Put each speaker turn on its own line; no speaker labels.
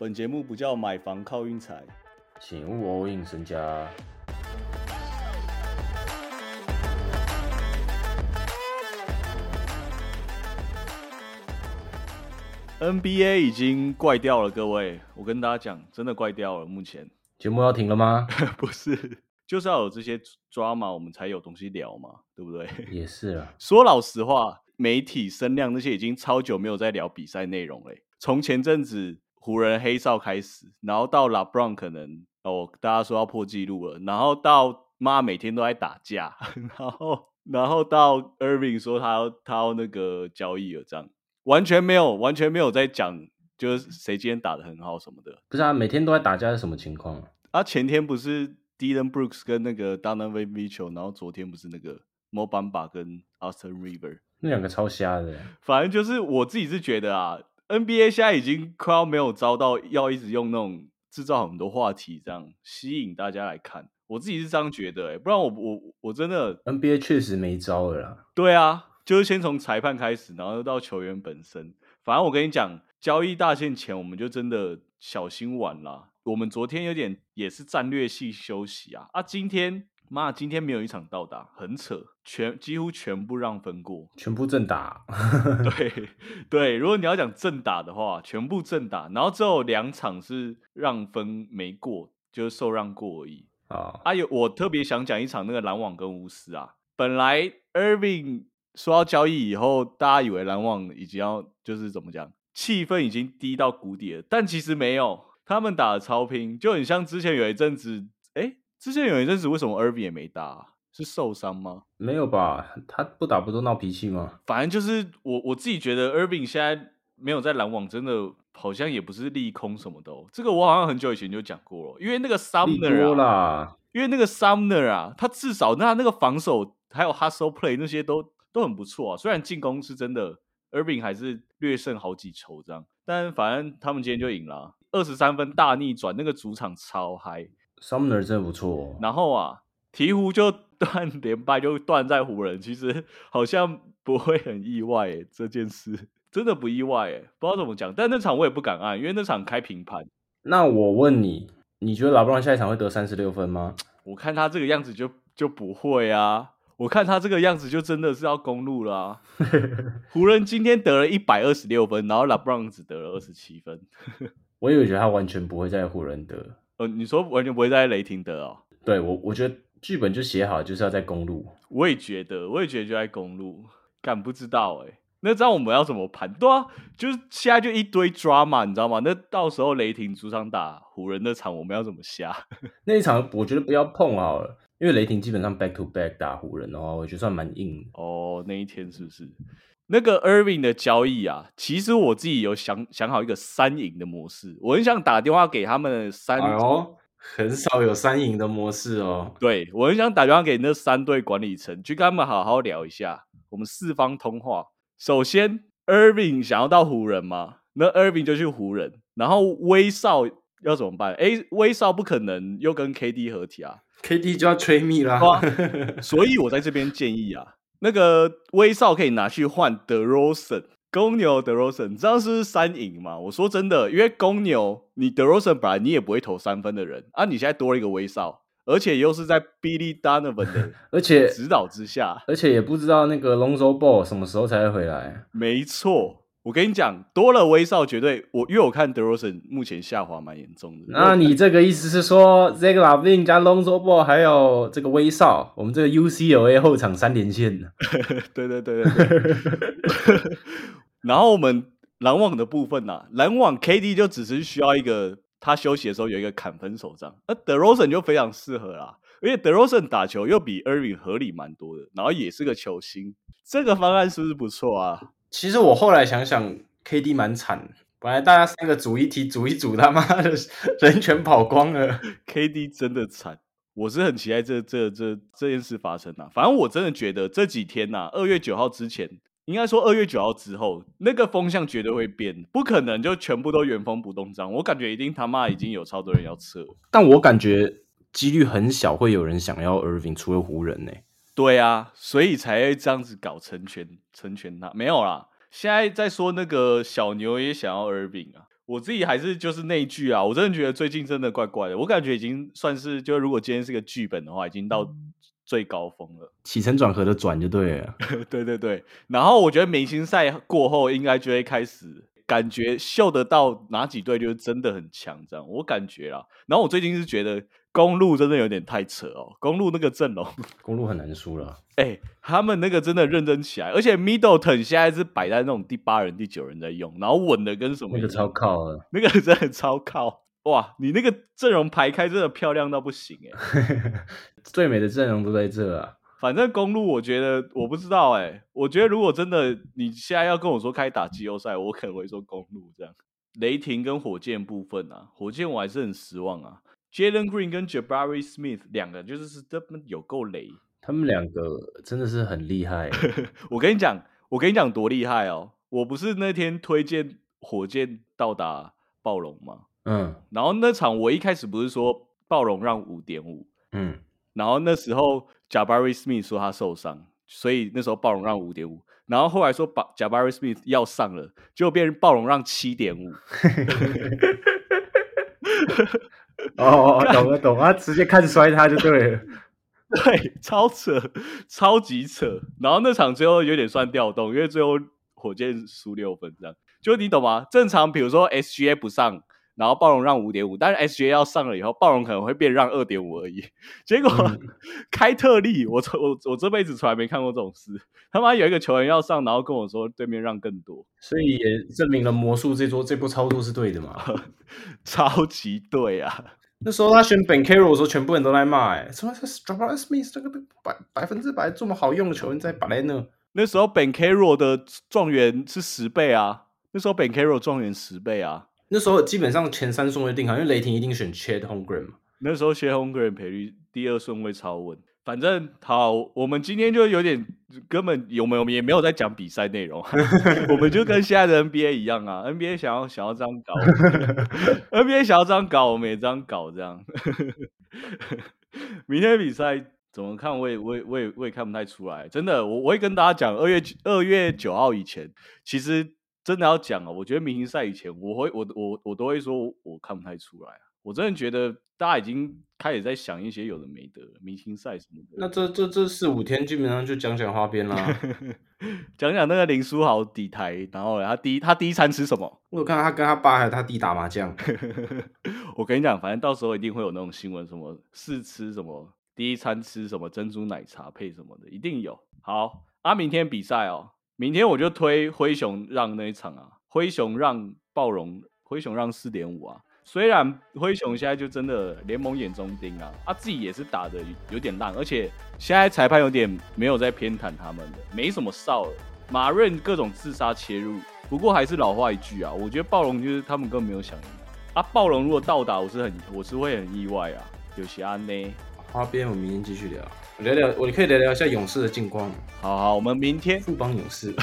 本节目不叫买房靠运财，
请勿 all in 身家。
NBA 已经怪掉了，各位，我跟大家讲，真的怪掉了。目前
节目要停了吗？
不是，就是要有这些 drama，我们才有东西聊嘛，对不对？
也是啊，
说老实话，媒体声量那些已经超久没有在聊比赛内容嘞。从前阵子湖人黑哨开始，然后到 LeBron 可能哦，大家说要破纪录了，然后到妈每天都在打架，然后然后到 Irving 说他要他要那个交易了，这样完全没有完全没有在讲，就是谁今天打的很好什么的。
不是啊，每天都在打架是什么情况啊？
啊，前天不是 Dylan Brooks 跟那个 Donovan Mitchell，然后昨天不是那个 Mo Bamba 跟 Austin River。
那两个超瞎的，
反正就是我自己是觉得啊，NBA 现在已经快要没有招到要一直用那种制造很多话题这样吸引大家来看，我自己是这样觉得、欸，不然我我我真的
NBA 确实没招了啦。
对啊，就是先从裁判开始，然后到球员本身。反正我跟你讲，交易大限前我们就真的小心玩啦。我们昨天有点也是战略性休息啊，啊，今天妈今天没有一场到达，很扯，全几乎全部让分过。
全部正打，
对对，如果你要讲正打的话，全部正打，然后只有两场是让分没过，就是受让过而已。
啊，
啊，有我特别想讲一场那个篮网跟巫师啊，本来 Irving 说要交易以后，大家以为篮网已经要就是怎么讲，气氛已经低到谷底了，但其实没有，他们打的超拼，就很像之前有一阵子，哎，之前有一阵子为什么 Irving 也没打啊、是受伤吗？
没有吧？他不打不都闹脾气吗？
反正就是我我自己觉得 Irving 现在没有在篮网，真的好像也不是利空什么的哦。这个我好像很久以前就讲过了，因为那个 Sumner 啊，
啦，
因为那个 Sumner 啊，他至少那那个防守还有 hustle play 那些都都很不错啊。虽然进攻是真的，Irving 还是略胜好几筹这样，但反正他们今天就赢了，二十三分大逆转，那个主场超嗨。
Sumner 真的不错、哦，
然后啊，鹈鹕就断 连败，就断在湖人，其实好像不会很意外诶，这件事 真的不意外诶，不知道怎么讲。但那场我也不敢按，因为那场开平盘，
那我问你，你觉得拉布朗下一场会得三十六分吗？
我看他这个样子就就不会啊。我看他这个样子就真的是要公路了啊！湖人今天得了一百二十六分，然后拉布朗只得了二十七分。
我以为觉得他完全不会在湖人得，
呃，你说完全不会在雷霆的哦？
对我我觉得剧本就写好就是要在公路，
我也觉得，我也觉得就在公路，敢不知道哎、那这样我们要怎么盘？对啊，就是现在就一堆 drama，你知道吗？那到时候雷霆主场打湖人那场，我们要怎么下？
那一场我觉得不要碰好了，因为雷霆基本上 back to back 打湖人的话，我觉得算蛮硬的。
哦，那一天是不是？那个 Irving 的交易啊，其实我自己有想想好一个三赢的模式，我很想打电话给他们三，
哎呦，很少有三赢的模式哦。
对我很想打电话给那三队管理层，去跟他们好好聊一下，我们四方通话。首先，Irving 想要到湖人嘛，那 Irving 就去湖人，然后威少要怎么办？诶，威少不可能又跟 KD 合体啊
，KD 就要吹密啦，
哇所以我在这边建议啊，那个威少可以拿去换德罗森。公牛德罗森，你知道是是三赢吗？我说真的，因为公牛你德罗森本来你也不会投三分的人啊，你现在多了一个威少，而且又是在 Billy Donovan 的
而且
指导之下，
而且也不知道那个 Lonzo Ball 什么时候才会回来。
没错。我跟你讲，多了威少绝对我，因为我看德罗森目前下滑蛮严重的。
那你这个意思是说 z a g Lavin 加 Lonzo Ball 还有这个威少，我们这个 UCLA 后场三连线呢？
对对对对对。然后我们篮网的部分呢、篮网 KD 就只是需要一个他休息的时候有一个砍分手杖，那德罗森就非常适合啦。而且德罗森打球又比 Irving 合理蛮多的，然后也是个球星，这个方案是不是不错啊？
其实我后来想想，KD 蛮惨，本来大家三个组一题，组一组，他妈的人全跑光了。
KD 真的惨，我是很期待这这这这件事发生啊。反正我真的觉得这几天呐、二月九号之前，应该说二月九号之后，那个风向绝对会变，不可能就全部都原封不动这样。我感觉一定他妈已经有超多人要撤。
但我感觉几率很小会有人想要 Irving，除了湖人呢、
对啊，所以才会这样子搞成全成全他。没有啦，现在在说那个小牛也想要 Irving 啊。我自己还是就是那一句啊，我真的觉得最近真的怪怪的，我感觉已经算是，就如果今天是个剧本的话，已经到最高峰了，
起承转合的转就对了。
对对对，然后我觉得明星赛过后应该就会开始感觉秀得到哪几队就是真的很强，这样我感觉啦。然后我最近是觉得公路真的有点太扯哦，公路那个阵容，
公路很难输了。
哎，他们那个真的认真起来，而且 Middleton 现在是摆在那种第八人、第九人在用，然后稳的跟什么？
那个超靠了，
那个真的超靠哇！你那个阵容排开真的漂亮到不行哎，
最美的阵容都在这啊。
反正公路，我觉得我不知道哎，我觉得如果真的你现在要跟我说开打季后赛，我可能会说公路这样。雷霆跟火箭部分啊，火箭我还是很失望啊。Jalen Green 跟 Jabari Smith 两个就是是他们有够雷。
他们两个真的是很厉害，
我跟你讲，我跟你讲多厉害哦！我不是那天推荐火箭到达暴龙吗？嗯，然后那场我一开始不是说暴龙让五点五，嗯，然后那时候贾巴瑞斯密说他受伤，所以那时候暴龙让五点五，然后后来说把贾巴瑞斯密要上了，结果变成暴龙让七点五。
哦，懂了懂了，直接开始摔他就对了。
对，超扯，超级扯。然后那场最后有点算调动，因为最后火箭输六分，这样就你懂吗？正常比如说 SGA 不上，然后暴龙让五点五，但是 SGA 要上了以后，暴龙可能会变让二点五而已。结果 开特例，我我我这辈子从来没看过这种事。他妈有一个球员要上，然后跟我说对面让更多，
所以也证明了魔术这桌这波操作是对的嘛？
超级对啊！
那时候他选 Ben Carroll 的时候，全部人都在骂，哎，什么这 Jabari Smith 这个百百分之百这么好用的球员在摆在那。
那时候 Ben Carroll 的状元是十倍啊，那时候 Ben Carroll 状元十倍啊。
那时候基本上前三顺位定好，因为雷霆一定选 Chad Holmgren 嘛。
那时候 Chad Holmgren 赔率第二顺位超稳。反正好，我们今天就有点根本有没有也没有在讲比赛内容，我们就跟现在的 NBA 一样啊，NBA 想要想要这样搞，NBA 想要这样搞，我们也这样搞，这样。明天比赛怎么看？我也我也我也我也看不太出来，真的，我我会跟大家讲，二月二月九号以前，其实真的要讲啊，我觉得明星赛以前，我会我我我都会说我看不太出来啊。我真的觉得大家已经开始在想一些有的没的明星赛什么的。
那这这这四五天基本上就讲讲花边啦，
讲讲那个林书豪底台，然后他第一他第一餐吃什么？
我有看到他跟他爸还有他弟打麻将。
我跟你讲，反正到时候一定会有那种新闻，什么试吃什么，第一餐吃什么珍珠奶茶配什么的，一定有。好，啊，明天比赛哦，明天我就推灰熊让那一场啊，灰熊让暴龙，灰熊让四点五啊。虽然灰熊现在就真的联盟眼中钉啊，他自己也是打的有点烂，而且现在裁判有点没有在偏袒他们的，没什么哨了。马润各种自杀切入，不过还是老话一句啊，我觉得暴龙就是他们根本没有想赢啊。暴龙如果到达，我是很我是会很意外啊。有其他呢？
花边，我明天继续聊，聊聊我可以聊聊一下勇士的近况。
好好，我们明天
富邦勇士。